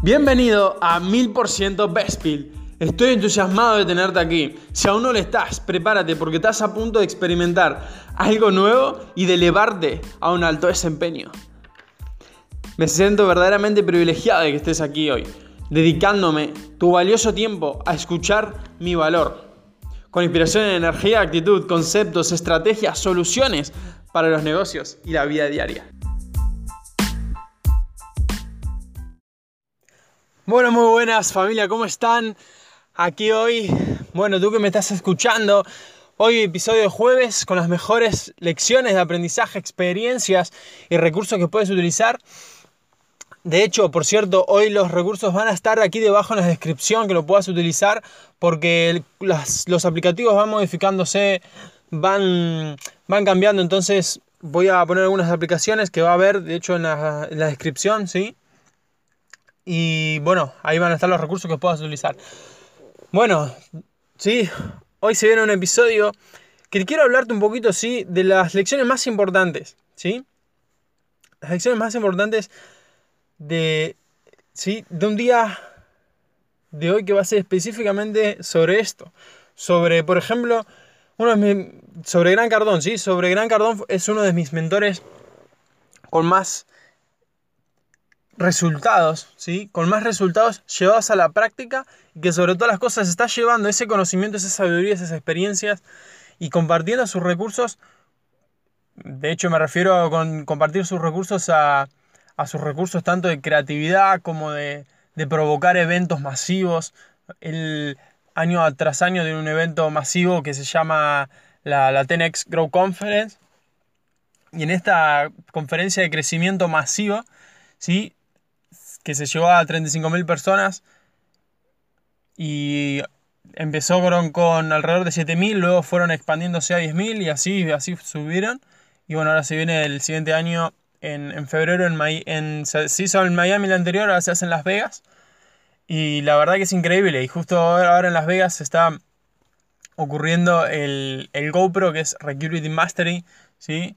Bienvenido a 1000% Bestpill. Estoy entusiasmado de tenerte aquí. Si aún no lo estás, prepárate porque estás a punto de experimentar algo nuevo y de elevarte a un alto desempeño. Me siento verdaderamente privilegiado de que estés aquí hoy, dedicándome tu valioso tiempo a escuchar mi valor. Con inspiración en energía, actitud, conceptos, estrategias, soluciones para los negocios y la vida diaria. Bueno, muy buenas familia, ¿cómo están? Aquí hoy, bueno, tú que me estás escuchando, hoy episodio de jueves con las mejores lecciones de aprendizaje, experiencias y recursos que puedes utilizar. De hecho, por cierto, hoy los recursos van a estar aquí debajo en la descripción que lo puedas utilizar porque los aplicativos van modificándose, van, van cambiando, entonces voy a poner algunas aplicaciones que va a haber, de hecho, en la, en la descripción, ¿sí? Y bueno, ahí van a estar los recursos que puedas utilizar. Bueno, sí, hoy se viene un episodio que quiero hablarte un poquito, sí, de las lecciones más importantes, ¿sí? Las lecciones más importantes de, ¿sí? De un día de hoy que va a ser específicamente sobre esto. Sobre, por ejemplo, uno sobre Gran Cardón, ¿sí? Sobre Gran Cardón es uno de mis mentores con más resultados, ¿sí? Con más resultados llevados a la práctica y que sobre todas las cosas está llevando ese conocimiento, esa sabiduría, esas experiencias y compartiendo sus recursos. De hecho, me refiero a con compartir sus recursos a, a sus recursos tanto de creatividad como de, de provocar eventos masivos. El año tras año de un evento masivo que se llama la, la 10 Grow Conference. Y en esta conferencia de crecimiento masivo, ¿sí? Que se llevó a 35.000 personas y empezó con, alrededor de 7.000, luego fueron expandiéndose a 10.000 y así, así subieron. Y bueno, ahora se viene el siguiente año, en, febrero, en, en, se hizo en Miami el anterior, ahora se hace en Las Vegas. Y la verdad que es increíble. Y justo ahora en Las Vegas se está ocurriendo el, el GoPro, que es Recruiting Mastery, ¿sí?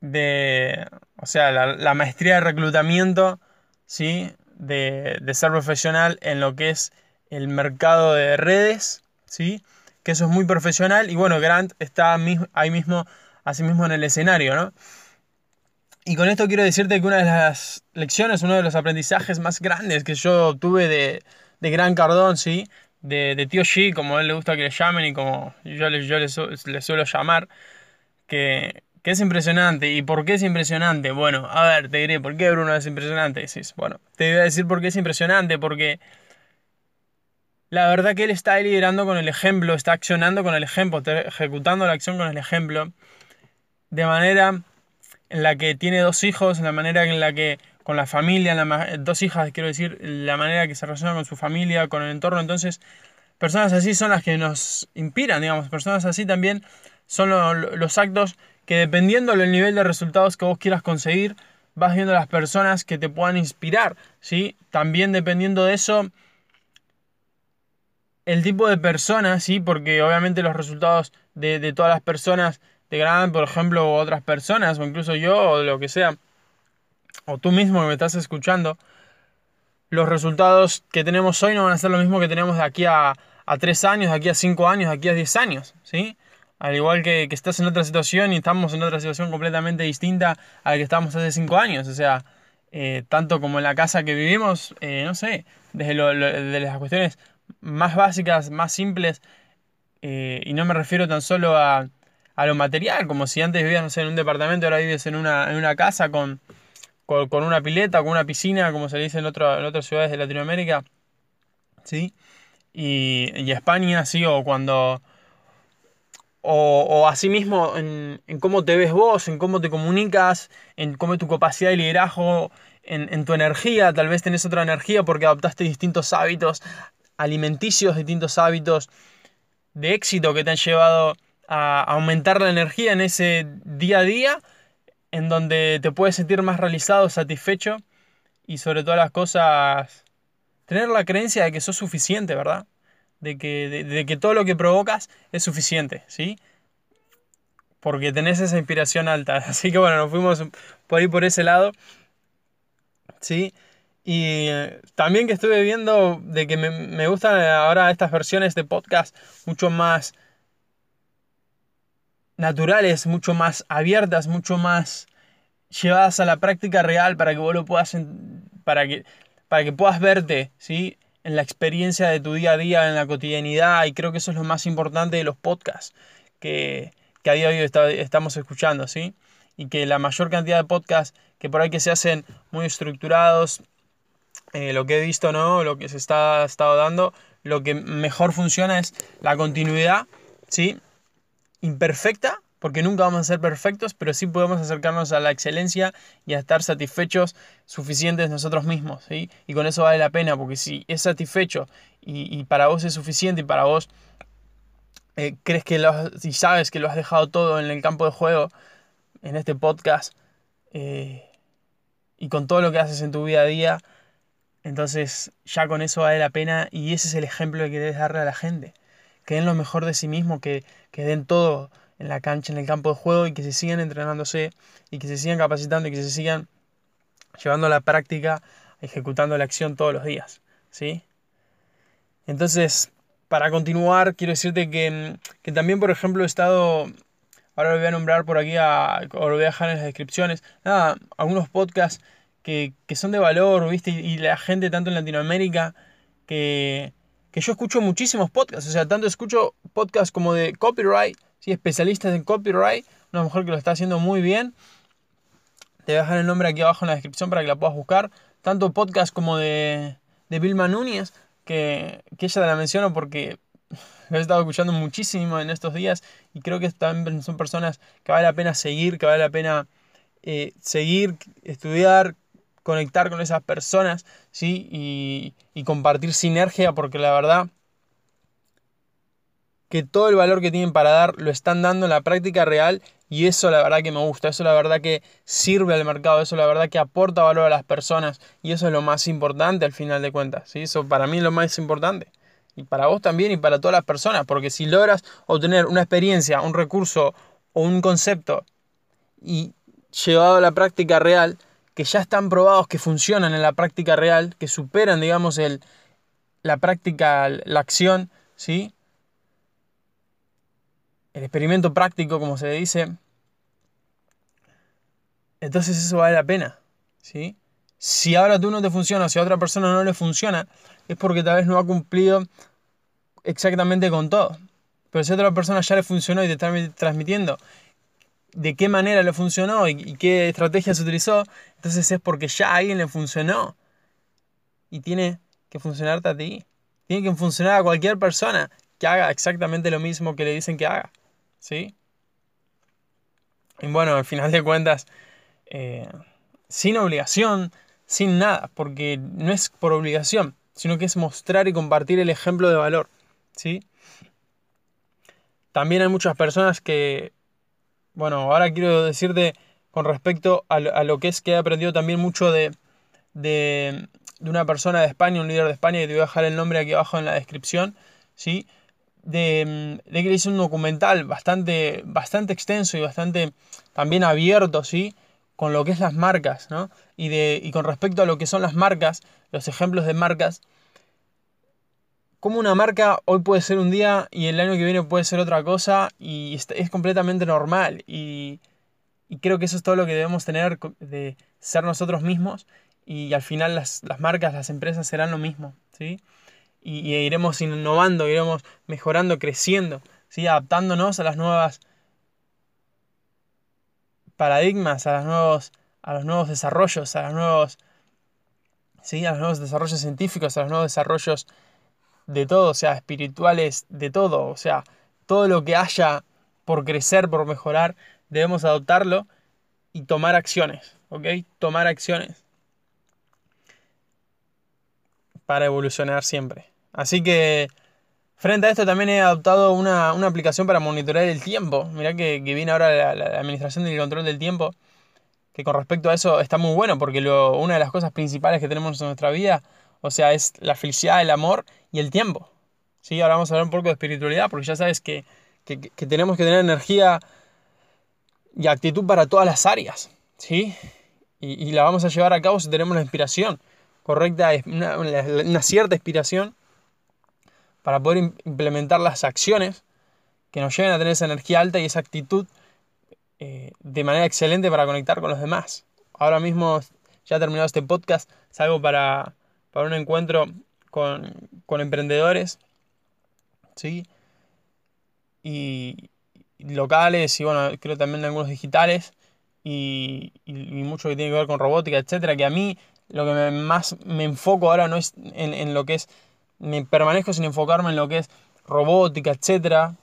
De, o sea, la, la maestría de reclutamiento ¿sí? de, ser profesional en lo que es el mercado de redes, ¿sí? que eso es muy profesional y bueno, Grant está ahí mismo, así mismo en el escenario, ¿no? Y con esto quiero decirte que una de las lecciones, uno de los aprendizajes más grandes que yo tuve de, de Gran Cardón, ¿sí? De, de, Tío G, como a él le gusta que le llamen y como yo, le, yo le suelo llamar, que, que es impresionante. ¿Y por qué es impresionante? Bueno, a ver, te diré, ¿por qué Bruno es impresionante? bueno, te voy a decir por qué es impresionante, porque la verdad que él está liderando con el ejemplo, está accionando con el ejemplo, está ejecutando la acción con el ejemplo, de manera en la que tiene dos hijos, en la manera en la que con la familia, dos hijas, quiero decir, la manera que se relaciona con su familia, con el entorno. Entonces, personas así son las que nos inspiran, digamos, personas así también son los actos que dependiendo del nivel de resultados que vos quieras conseguir, vas viendo las personas que te puedan inspirar, ¿sí? También dependiendo de eso, el tipo de persona, ¿sí? Porque obviamente los resultados de, todas las personas de gran, por ejemplo, otras personas, o incluso yo, o lo que sea, o tú mismo que me estás escuchando, los resultados que tenemos hoy no van a ser lo mismo que tenemos de aquí a, a 3 años, de aquí a 5 años, de aquí a 10 años, ¿sí? Al igual que, estás en otra situación y estamos en otra situación completamente distinta a la que estábamos hace cinco años. O sea, eh, tanto como en la casa que vivimos, eh, no sé, desde de las cuestiones más básicas, más simples, eh, y no me refiero tan solo a, lo material, como si antes vivías, en un departamento, ahora vives en una, en una casa con, con, una pileta, con una piscina, como se dice en, otro, en otras ciudades de Latinoamérica, ¿sí? Y, y España, sí, o cuando o, o asimismo en, en, cómo te ves vos, en cómo te comunicas, en cómo tu capacidad de liderazgo, en, en, tu energía, tal vez tenés otra energía porque adoptaste distintos hábitos alimenticios, distintos hábitos de éxito que te han llevado a aumentar la energía en ese día a día, en donde te puedes sentir más realizado, satisfecho y sobre todas las cosas tener la creencia de que sos suficiente, ¿verdad? De que, de, que todo lo que provocas es suficiente, ¿sí? Porque tenés esa inspiración alta. Así que bueno, nos fuimos por ahí por ese lado, ¿sí? Y eh, también que estuve viendo de que me, me gustan ahora estas versiones de podcast mucho más naturales, mucho más abiertas, mucho más llevadas a la práctica real para que vos lo puedas, para que, para que puedas verte, ¿sí? En la experiencia de tu día a día, en la cotidianidad, y creo que eso es lo más importante de los podcasts que, que a día de hoy estamos escuchando, ¿sí? Y que la mayor cantidad de podcasts que por ahí que se hacen muy estructurados, eh, lo que he visto, ¿no? Lo que se está estado dando, lo que mejor funciona es la continuidad, ¿sí? Imperfecta, porque nunca vamos a ser perfectos, pero sí podemos acercarnos a la excelencia y a estar satisfechos, suficientes nosotros mismos. Y con eso vale la pena, porque si es satisfecho y, para vos es suficiente y para vos eh, crees que lo has, y sabes que lo has dejado todo en el campo de juego, en este podcast, eh, y con todo lo que haces en tu vida a día, entonces ya con eso vale la pena y ese es el ejemplo que debes darle a la gente. Que den lo mejor de sí mismo, que, que den todo en la cancha, en el campo de juego y que se sigan entrenándose y que se sigan capacitando y que se sigan llevando a la práctica, ejecutando la acción todos los días. ¿sí? Entonces, para continuar, quiero decirte que, que también, por ejemplo, he estado, ahora lo voy a nombrar por aquí, a, o lo voy a dejar en las descripciones, nada, algunos podcasts que, que son de valor, ¿viste? Y, y, la gente tanto en Latinoamérica que, que yo escucho muchísimos podcasts, o sea, tanto escucho podcasts como de copyright, especialistas en copyright, una mujer que lo está haciendo muy bien. Te voy a dejar el nombre aquí abajo en la descripción para que la puedas buscar. Tanto podcast como de, de Vilma Núñez, que, que ella te la menciono porque lo he estado escuchando muchísimo en estos días y creo que también son personas que vale la pena seguir, que vale la pena eh, seguir, estudiar, conectar con esas personas, ¿sí? Y, y compartir sinergia porque la verdad que todo el valor que tienen para dar lo están dando en la práctica real y eso la verdad que me gusta, eso la verdad que sirve al mercado, eso la verdad que aporta valor a las personas y eso es lo más importante al final de cuentas, ¿sí? eso para mí es lo más importante y para vos también y para todas las personas, porque si logras obtener una experiencia, un recurso o un concepto y llevado a la práctica real, que ya están probados que funcionan en la práctica real, que superan, digamos, el, la práctica, la acción, ¿sí? El experimento práctico, como se dice, entonces eso vale la pena. ¿sí? Si ahora tú no te funciona, si a otra persona no le funciona, es porque tal vez no ha cumplido exactamente con todo. Pero si a otra persona ya le funcionó y te está transmitiendo de qué manera le funcionó y, qué estrategia se utilizó, entonces es porque ya a alguien le funcionó. Y tiene que funcionarte a ti. Tiene que funcionar a cualquier persona que haga exactamente lo mismo que le dicen que haga. ¿Sí? Y bueno, al final de cuentas, eh, sin obligación, sin nada, porque no es por obligación, sino que es mostrar y compartir el ejemplo de valor, ¿sí? También hay muchas personas que, bueno, ahora quiero decirte con respecto a, lo que es que he aprendido también mucho de, de, de, una persona de España, un líder de España, y te voy a dejar el nombre aquí abajo en la descripción, ¿sí? De, de que hice un documental bastante, bastante extenso y bastante también abierto, ¿sí? Con lo que es las marcas, ¿no? Y, de, y con respecto a lo que son las marcas, los ejemplos de marcas, como una marca hoy puede ser un día y el año que viene puede ser otra cosa y es completamente normal. Y, y creo que eso es todo lo que debemos tener de ser nosotros mismos y al final las, las marcas, las empresas serán lo mismo, ¿sí? Y, iremos innovando, iremos mejorando, creciendo, ¿sí? adaptándonos a las nuevas paradigmas, a, los nuevos, a los nuevos desarrollos, a los nuevos, ¿sí? a los nuevos desarrollos científicos, a los nuevos desarrollos de todo, o sea, espirituales, de todo, o sea, todo lo que haya por crecer, por mejorar, debemos adoptarlo y tomar acciones, ¿ok? Tomar acciones para evolucionar siempre. Así que frente a esto también he adoptado una, aplicación para monitorear el tiempo. Mirá que, viene ahora la, administración del control del tiempo. Que con respecto a eso está muy bueno porque lo, una de las cosas principales que tenemos en nuestra vida, o sea, es la felicidad, el amor y el tiempo. ¿Sí? Ahora vamos a hablar un poco de espiritualidad porque ya sabes que, tenemos que tener energía y actitud para todas las áreas. ¿sí? Y, y la vamos a llevar a cabo si tenemos la inspiración correcta, una, una cierta inspiración para poder implementar las acciones que nos lleven a tener esa energía alta y esa actitud eh, de manera excelente para conectar con los demás. Ahora mismo, ya terminado este podcast, salgo para, para un encuentro con, con emprendedores, ¿sí? Y, locales y bueno, creo también algunos digitales y, mucho que tiene que ver con robótica, etcétera, que a mí lo que más me enfoco ahora no es en, en, lo que es, me permanezco sin enfocarme en lo que es robótica, etcétera,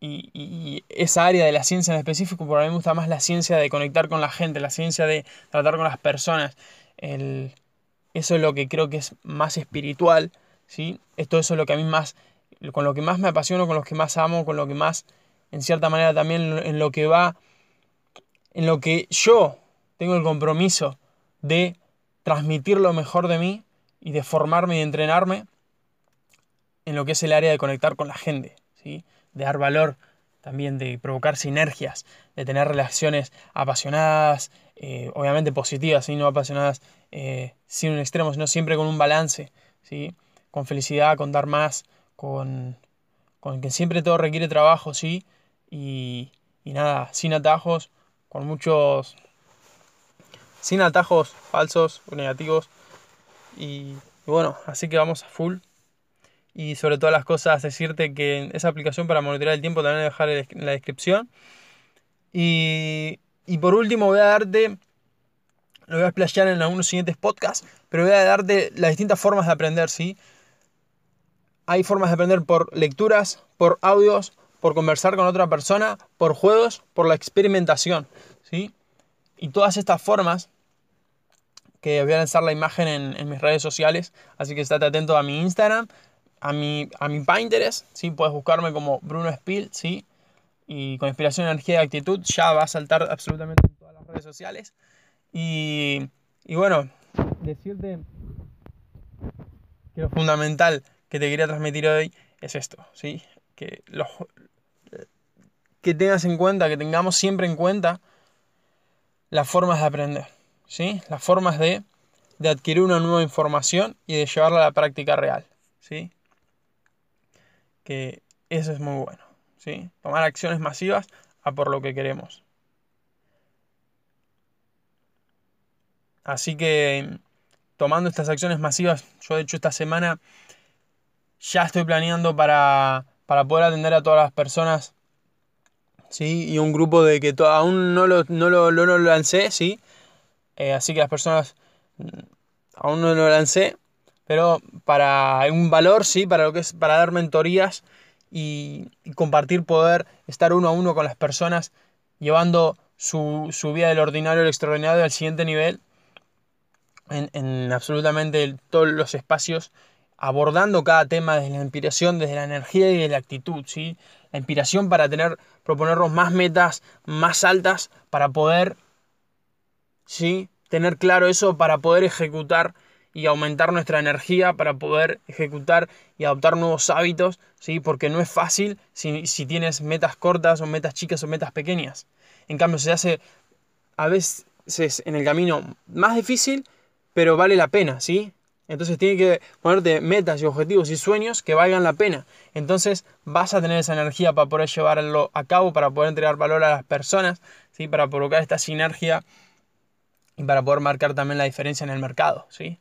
y, esa área de la ciencia en específico, porque a mí me gusta más la ciencia de conectar con la gente, la ciencia de tratar con las personas. El, eso es lo que creo que es más espiritual, ¿sí? Esto es lo que a mí más, con lo que más me apasiono, con lo que más amo, con lo que más, en cierta manera también en lo que va, en lo que yo tengo el compromiso de transmitir lo mejor de mí y de formarme y entrenarme en lo que es el área de conectar con la gente, ¿sí? de dar valor, también de provocar sinergias, de tener relaciones apasionadas, eh, obviamente positivas, y no apasionadas eh, sin un extremo, sino siempre con un balance, ¿sí? con felicidad, con dar más, con, con que siempre todo requiere trabajo, ¿sí? Y, y nada, sin atajos, con muchos... sin atajos falsos o negativos. Y bueno, así que vamos a full y sobre todas las cosas decirte que esa aplicación para monitorear el tiempo también voy a dejar en la descripción. Y, y por último voy a darte, lo voy a explayar en algunos siguientes podcasts, pero voy a darte las distintas formas de aprender, ¿sí? Hay formas de aprender por lecturas, por audios, por conversar con otra persona, por juegos, por la experimentación, ¿sí? Y todas estas formas que voy a lanzar la imagen en, en mis redes sociales, así que estate atento a mi Instagram, a mi, a mi Pinterest, ¿sí? Puedes buscarme como Bruno Spill, ¿sí? Y con inspiración, energía y actitud ya va a saltar absolutamente en todas las redes sociales. Y, y bueno, decirte que lo fundamental que te quería transmitir hoy es esto, ¿sí? Que, los, que tengas en cuenta, que tengamos siempre en cuenta las formas de aprender, ¿sí? Las formas de, de adquirir una nueva información y de llevarla a la práctica real, ¿sí? Que eso es muy bueno. ¿sí? Tomar acciones masivas a por lo que queremos. Así que tomando estas acciones masivas, yo de hecho esta semana ya estoy planeando para, para poder atender a todas las personas. ¿sí? Y un grupo de que aún no lo, no lo, lo lancé, ¿sí? Eh, así que las personas mm, aún no lo lancé pero para un valor, sí, para lo que es para dar mentorías y, compartir poder, estar uno a uno con las personas, llevando su, vida del ordinario al extraordinario al siguiente nivel, en, absolutamente todos los espacios, abordando cada tema desde la inspiración, desde la energía y de la actitud, ¿sí? La inspiración para tener, proponernos más metas más altas, para poder, ¿sí? Tener claro eso, para poder ejecutar y aumentar nuestra energía para poder ejecutar y adoptar nuevos hábitos, ¿sí? porque no es fácil si, si tienes metas cortas o metas chicas o metas pequeñas. En cambio, se hace a veces en el camino más difícil, pero vale la pena, ¿sí? Entonces tiene que ponerte metas y objetivos y sueños que valgan la pena. Entonces vas a tener esa energía para poder llevarlo a cabo, para poder entregar valor a las personas, ¿sí? para provocar esta sinergia y para poder marcar también la diferencia en el mercado. ¿sí?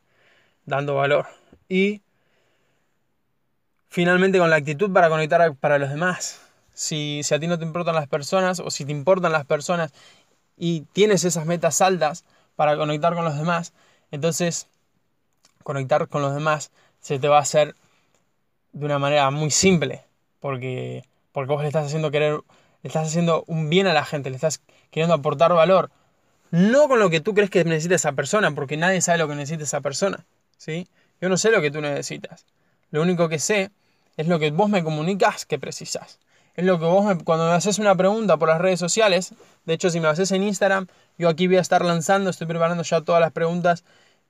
Dando valor. Y finalmente con la actitud para conectar para los demás. Si, si a ti no te importan las personas o si te importan las personas y tienes esas metas altas para conectar con los demás, entonces conectar con los demás se te va a hacer de una manera muy simple, porque, porque vos le estás haciendo querer, le estás haciendo un bien a la gente, le estás queriendo aportar valor, no con lo que tú crees que necesita esa persona, porque nadie sabe lo que necesita esa persona, ¿sí? Yo no sé lo que tú necesitas. Lo único que sé es lo que vos me comunicas que precisas. Es lo que vos me, cuando me haces una pregunta por las redes sociales, de hecho si me haces en Instagram, yo aquí voy a estar lanzando, estoy preparando ya todas las preguntas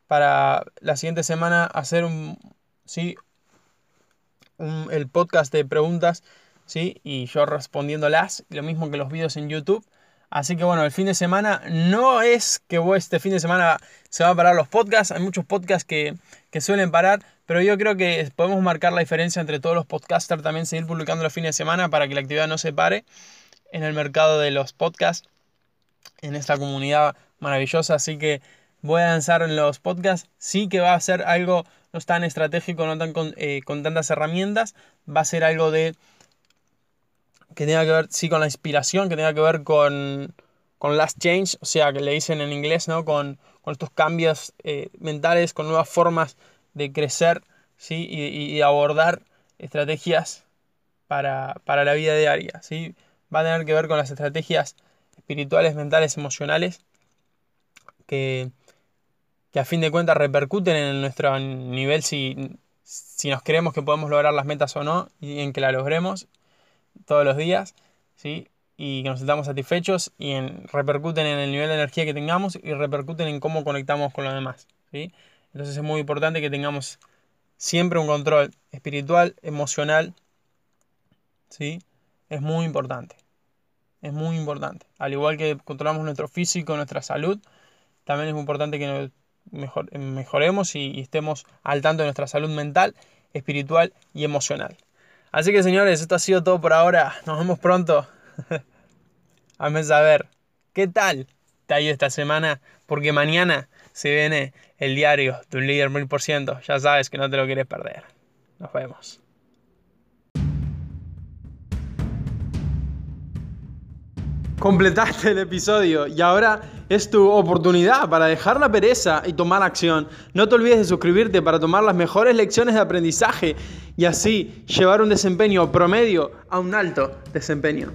para la siguiente semana hacer un, ¿sí? el podcast de preguntas, ¿sí? Y yo respondiéndolas, lo mismo que los vídeos en YouTube. Así que bueno, el fin de semana no es que este fin de semana se van a parar los podcasts. Hay muchos podcasts que, que suelen parar, pero yo creo que podemos marcar la diferencia entre todos los podcasters también seguir publicando los fines de semana para que la actividad no se pare en el mercado de los podcasts, en esta comunidad maravillosa. Así que voy a lanzar en los podcasts. Sí que va a ser algo no tan estratégico, no tan con, eh, con tantas herramientas. Va a ser algo de que tenga que ver, sí, con la inspiración, que tenga que ver con, con last change, o sea, que le dicen en inglés, ¿no? Con, con estos cambios eh, mentales, con nuevas formas de crecer ¿sí? y, abordar estrategias para, la vida diaria. ¿sí? Va a tener que ver con las estrategias espirituales, mentales, emocionales, que, que a fin de cuentas repercuten en nuestro nivel si, si nos creemos que podemos lograr las metas o no y en que la logremos todos los días, ¿sí? y que nos sentamos satisfechos y en, repercuten en el nivel de energía que tengamos y repercuten en cómo conectamos con los demás. ¿sí? Entonces es muy importante que tengamos siempre un control espiritual, emocional. ¿sí? Es muy importante. Es muy importante. Al igual que controlamos nuestro físico, nuestra salud, también es muy importante que mejor, mejoremos y, estemos al tanto de nuestra salud mental, espiritual y emocional. Así que señores, esto ha sido todo por ahora. Nos vemos pronto. Hazme saber qué tal te ha ido esta semana, porque mañana se viene el diario de un líder mil por ciento. Ya sabes que no te lo quieres perder. Nos vemos. Completaste el episodio y ahora es tu oportunidad para dejar la pereza y tomar acción. No te olvides de suscribirte para tomar las mejores lecciones de aprendizaje y así llevar un desempeño promedio a un alto desempeño.